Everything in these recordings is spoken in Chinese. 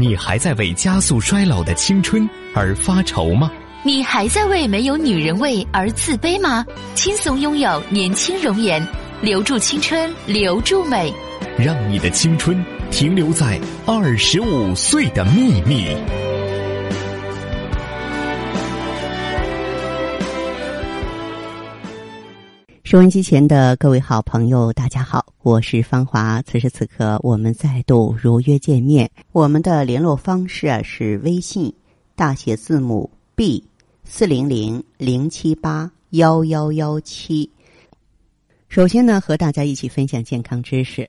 你还在为加速衰老的青春而发愁吗？你还在为没有女人味而自卑吗？轻松拥有年轻容颜，留住青春，留住美，让你的青春停留在二十五岁的秘密。收音机前的各位好朋友，大家好，我是芳华。此时此刻，我们再度如约见面。我们的联络方式啊是微信大写字母 B 四零零零七八幺幺幺七。首先呢，和大家一起分享健康知识。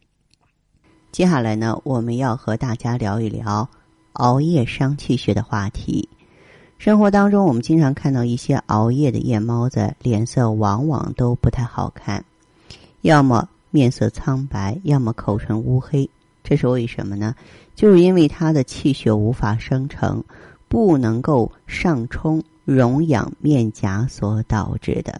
接下来呢，我们要和大家聊一聊熬夜伤气血的话题。生活当中，我们经常看到一些熬夜的夜猫子，脸色往往都不太好看，要么面色苍白，要么口唇乌黑。这是为什么呢？就是因为他的气血无法生成，不能够上冲荣养面颊所导致的。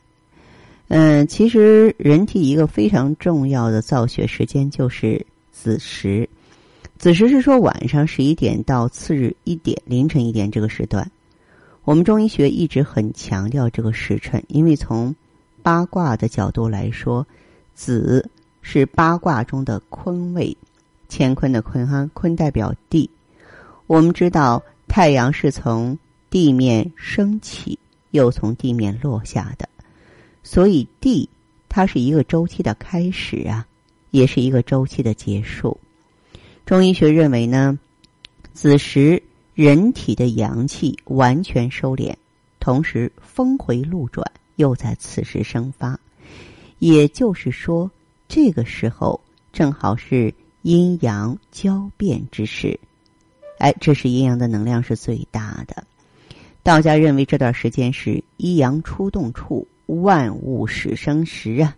嗯，其实人体一个非常重要的造血时间就是子时，子时是说晚上十一点到次日一点凌晨一点这个时段。我们中医学一直很强调这个时辰，因为从八卦的角度来说，子是八卦中的坤位，乾坤的坤哈，坤代表地。我们知道太阳是从地面升起，又从地面落下的，所以地它是一个周期的开始啊，也是一个周期的结束。中医学认为呢，子时。人体的阳气完全收敛，同时峰回路转，又在此时生发。也就是说，这个时候正好是阴阳交变之时。哎，这是阴阳的能量是最大的。道家认为这段时间是阴阳出动处，万物始生时啊。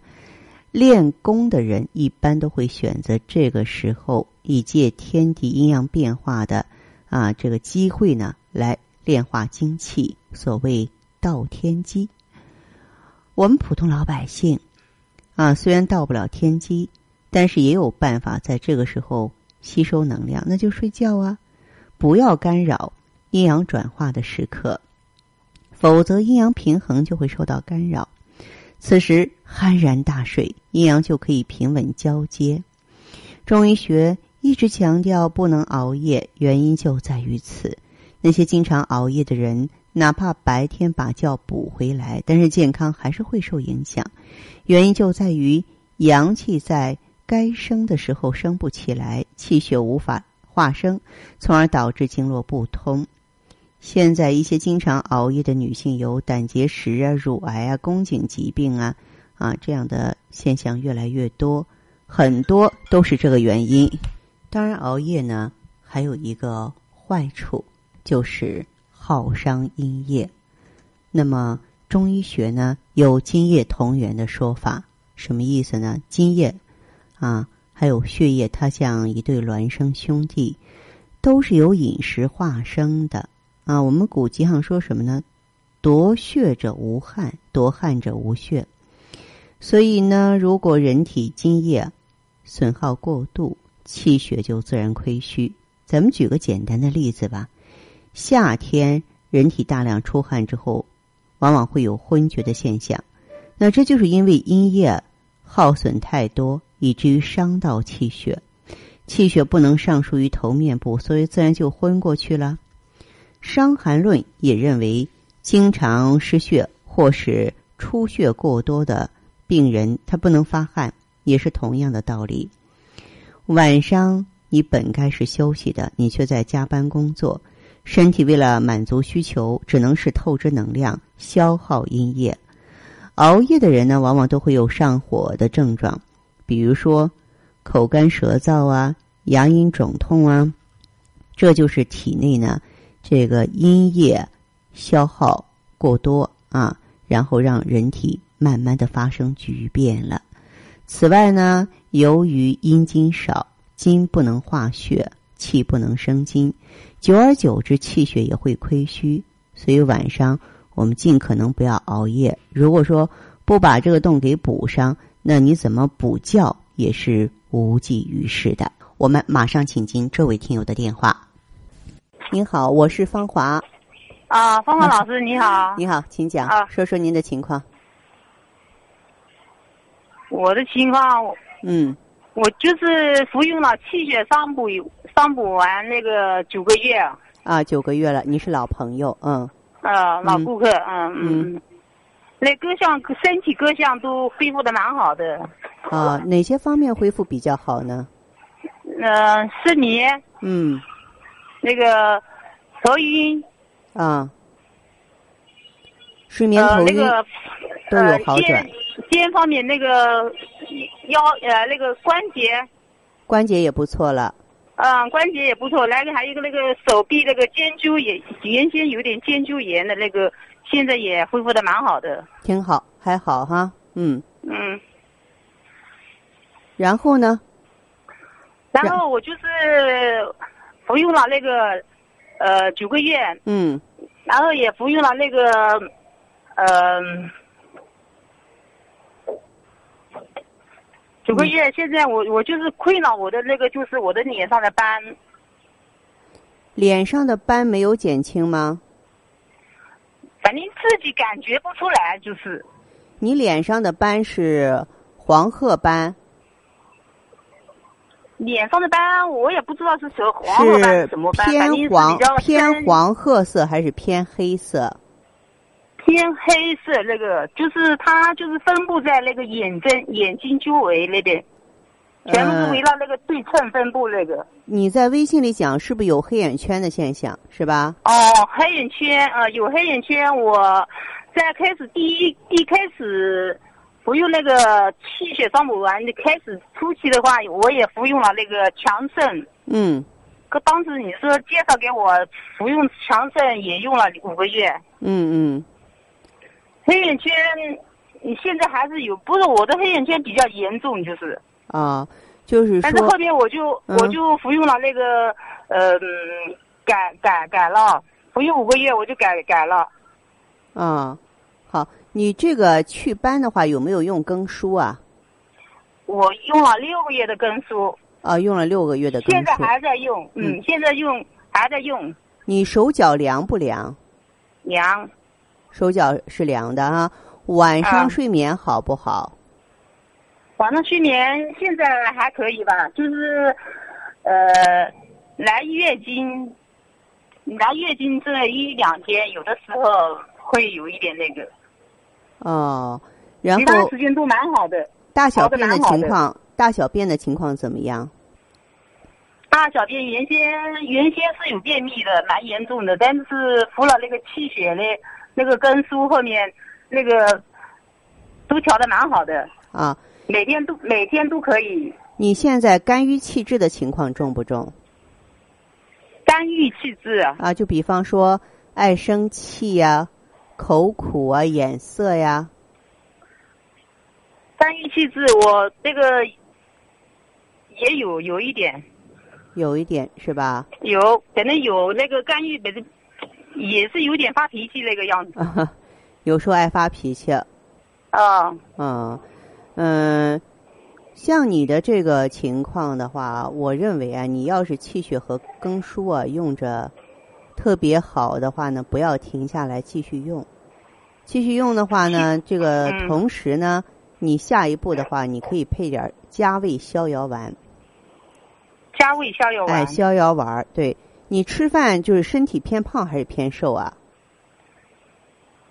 练功的人一般都会选择这个时候，以借天地阴阳变化的。啊，这个机会呢，来炼化精气，所谓道天机。我们普通老百姓啊，虽然到不了天机，但是也有办法在这个时候吸收能量，那就睡觉啊，不要干扰阴阳转化的时刻，否则阴阳平衡就会受到干扰。此时酣然大睡，阴阳就可以平稳交接。中医学。一直强调不能熬夜，原因就在于此。那些经常熬夜的人，哪怕白天把觉补回来，但是健康还是会受影响。原因就在于阳气在该生的时候生不起来，气血无法化生，从而导致经络不通。现在一些经常熬夜的女性有胆结石啊、乳癌啊、宫颈疾病啊啊这样的现象越来越多，很多都是这个原因。当然，熬夜呢还有一个坏处，就是耗伤阴液。那么中医学呢有津液同源的说法，什么意思呢？津液啊，还有血液，它像一对孪生兄弟，都是由饮食化生的啊。我们古籍上说什么呢？夺血者无汗，夺汗者无血。所以呢，如果人体津液损耗过度，气血就自然亏虚。咱们举个简单的例子吧，夏天人体大量出汗之后，往往会有昏厥的现象。那这就是因为阴液耗损太多，以至于伤到气血，气血不能上输于头面部，所以自然就昏过去了。《伤寒论》也认为，经常失血或是出血过多的病人，他不能发汗，也是同样的道理。晚上你本该是休息的，你却在加班工作，身体为了满足需求，只能是透支能量，消耗阴液。熬夜的人呢，往往都会有上火的症状，比如说口干舌燥啊，牙龈肿痛啊，这就是体内呢这个阴液消耗过多啊，然后让人体慢慢的发生巨变了。此外呢，由于阴精少，精不能化血，气不能生精，久而久之，气血也会亏虚。所以晚上我们尽可能不要熬夜。如果说不把这个洞给补上，那你怎么补觉也是无济于事的。我们马上请进这位听友的电话。您好，我是芳华。啊，芳华老师你好。你好，请讲，啊说说您的情况。我的情况，嗯。我就是服用了气血双补双补丸那个九个月，啊，九个月了，你是老朋友，嗯。呃，老顾客，嗯嗯。嗯，那各项身体各项都恢复的蛮好的，啊，哪些方面恢复比较好呢？嗯，失眠，嗯。那个头晕，啊，睡眠头晕、呃那个都呃有好转，肩肩方面那个腰呃那个关节，关节也不错了。嗯，关节也不错。来个还有一个那个手臂那个肩周炎，原先有点肩周炎的那个，现在也恢复的蛮好的。挺好，还好哈，嗯，嗯，然后呢？然后我就是服用了那个呃九个月，嗯然后也服用了那个呃九个月。现在我我就是困扰我的那个就是我的脸上的斑，脸上的斑没有减轻吗？反正自己感觉不出来，就是你脸上的斑是黄褐斑，脸上的斑，我也不知道是什么黄褐斑什么斑，偏黄偏深黄褐色还是偏黑色？偏黑色那个，就是它就是分布在那个眼睛眼睛周围那边，全部是围绕那个对称分布那个。你在微信里讲是不是有黑眼圈的现象？是吧？哦，黑眼圈，呃，有黑眼圈。我在开始第一一开始服用那个气血双补丸的开始初期的话，我也服用了那个强肾。嗯可当时你说介绍给我服用强肾，也用了五个月。嗯嗯，黑眼圈，你现在还是有，不是我的黑眼圈比较严重，就是。啊，就是但是后面，我就嗯我就服用了那个，呃，嗯改改改了，服用五个月我就改改了。啊，好，你这个祛斑的话有没有用更舒啊？我用了六个月的根舒，啊，用了六个月的更现在。还在用，嗯嗯，现在用还在用你手脚凉不凉？凉，手脚是凉的啊。晚上啊睡眠好不好？晚上睡眠现在还可以吧，就是，呃，来月经，来月经这一两天，有的时候会有一点那个，哦，然其他后时间都蛮好的。大小便的情况，大小便的情况怎么样？大小便原先原先是有便秘的，蛮严重的，但是服了那个气血的那个根书，后面那个都调的蛮好的，啊，每天都每天都可以。你现在肝郁气滞的情况重不重？肝郁气滞，啊，就比方说爱生气呀、口苦啊、眼涩呀，肝郁气滞，我这个也有有一点有一点是吧？有，反正有那个肝郁，本身也是有点发脾气那个样子。啊，有时候爱发脾气，啊，嗯嗯，像你的这个情况的话，我认为啊，你要是气血和更舒啊用着特别好的话呢，不要停下来继续用。继续用的话呢，这个嗯同时呢，你下一步的话，你可以配点儿加味逍遥丸。加味逍遥丸。哎，逍遥丸儿，对你吃饭就是身体偏胖还是偏瘦啊？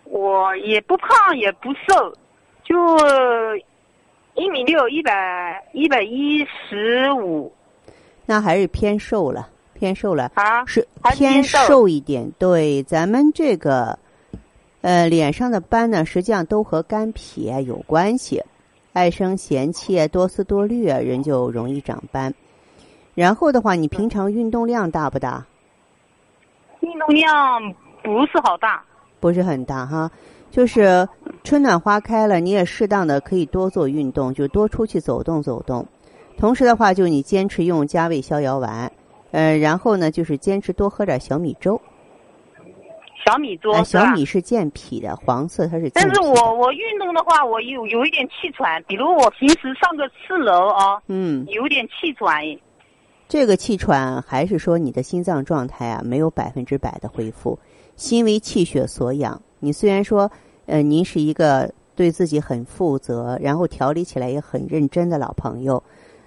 我也不胖也不瘦，就一米六，一百一百一十五那还是偏瘦了，偏瘦了，啊。是偏偏瘦瘦一点。对，咱们这个呃脸上的斑呢，实际上都和肝脾啊有关系。爱生嫌气啊，多思多虑啊，人就容易长斑。然后的话，你平常运动量大不大？运动量不是好大，不是很大哈，就是春暖花开了，你也适当的可以多做运动，就多出去走动走动。同时的话，就你坚持用加味逍遥丸，呃，然后呢，就是坚持多喝点小米粥。小米粥小米是健脾的，黄色它是健脾。但是我我运动的话，我有有一点气喘，比如我平时上个四楼啊，嗯有点气喘，这个气喘还是说你的心脏状态啊没有百分之百的恢复，心为气血所养。你虽然说，呃，您是一个对自己很负责，然后调理起来也很认真的老朋友，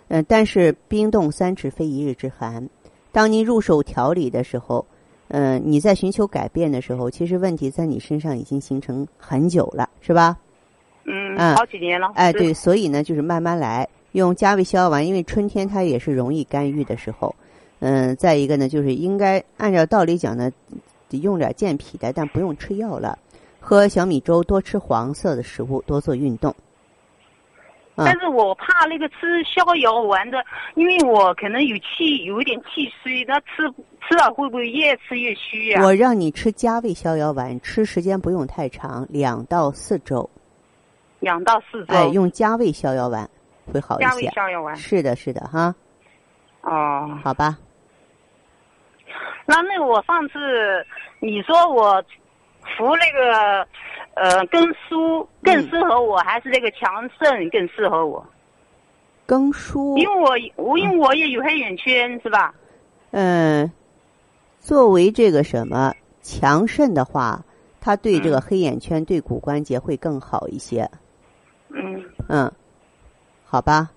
嗯、呃，但是冰冻三尺非一日之寒。当您入手调理的时候，嗯、呃，你在寻求改变的时候，其实问题在你身上已经形成很久了，是吧？嗯，嗯好几年了。哎，对，所以呢，就是慢慢来，用加味逍遥丸，因为春天它也是容易干郁的时候。嗯，再一个呢，就是应该按照道理讲呢，得用点健脾的，但不用吃药了。喝小米粥，多吃黄色的食物，多做运动。嗯但是我怕那个吃逍遥丸的，因为我可能有气，有一点气虚，那吃吃了会不会越吃越虚呀、我让你吃加味逍遥丸，吃时间不用太长，两到四周。两到四周。哎，用加味逍遥丸会好一些。逍遥丸。是的，是的，哈，哦，好吧。那那个我上次你说我服那个呃根苏更嗯适合我，还是那个强肾更适合我？更舒，因为我我因为我也有黑眼圈，是吧？嗯，作为这个什么强肾的话，它对这个黑眼圈、对骨关节会更好一些。嗯，嗯，好吧。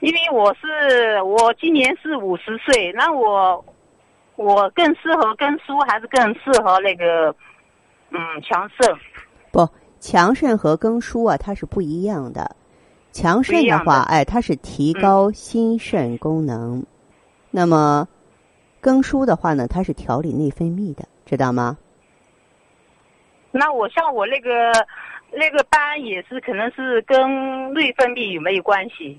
因为我是我今年是五十岁，那我我更适合根苏，还是更适合那个嗯强肾？不，强肾和更舒啊，它是不一样的。强肾的话，的哎，它是提高心肾功能。那么，更舒的话呢，它是调理内分泌的，知道吗？那我像我那个那个斑也是，可能是跟内分泌有没有关系？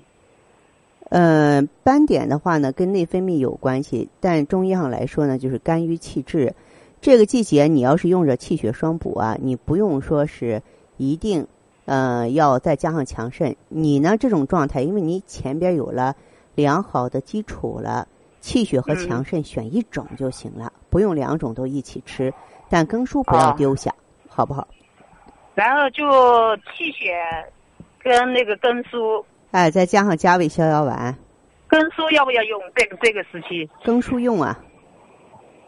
呃，斑点的话呢，跟内分泌有关系，但中医上来说呢，就是肝郁气滞。这个季节你要是用着气血双补啊，你不用说是一定呃要再加上强肾。你呢这种状态，因为你前边有了良好的基础了，气血和强肾选一种就行了，不用两种都一起吃。但更舒不要哦丢下，好不好？然后就气血跟那个根苏，哎，再加上加味逍遥丸，根苏要不要用？这个这个时期，根舒用啊。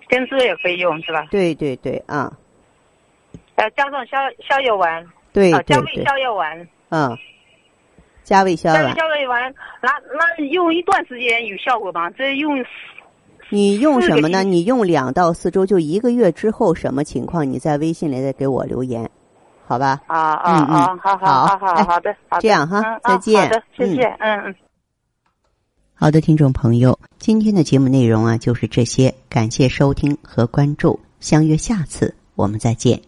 根苏也可以用是吧？对对对，啊，呃，加上逍逍遥丸，对啊，加味逍遥丸，嗯，加味逍遥丸。加味逍遥丸，那那用一段时间有效果吗？这用你用什么呢？你用两到四周，就一个月之后什么情况？你在微信里再给我留言，好吧？啊啊啊，好好好好哎好的，这样哈再见好的，谢谢，嗯嗯。好的，听众朋友，今天的节目内容啊就是这些，感谢收听和关注，相约下次我们再见。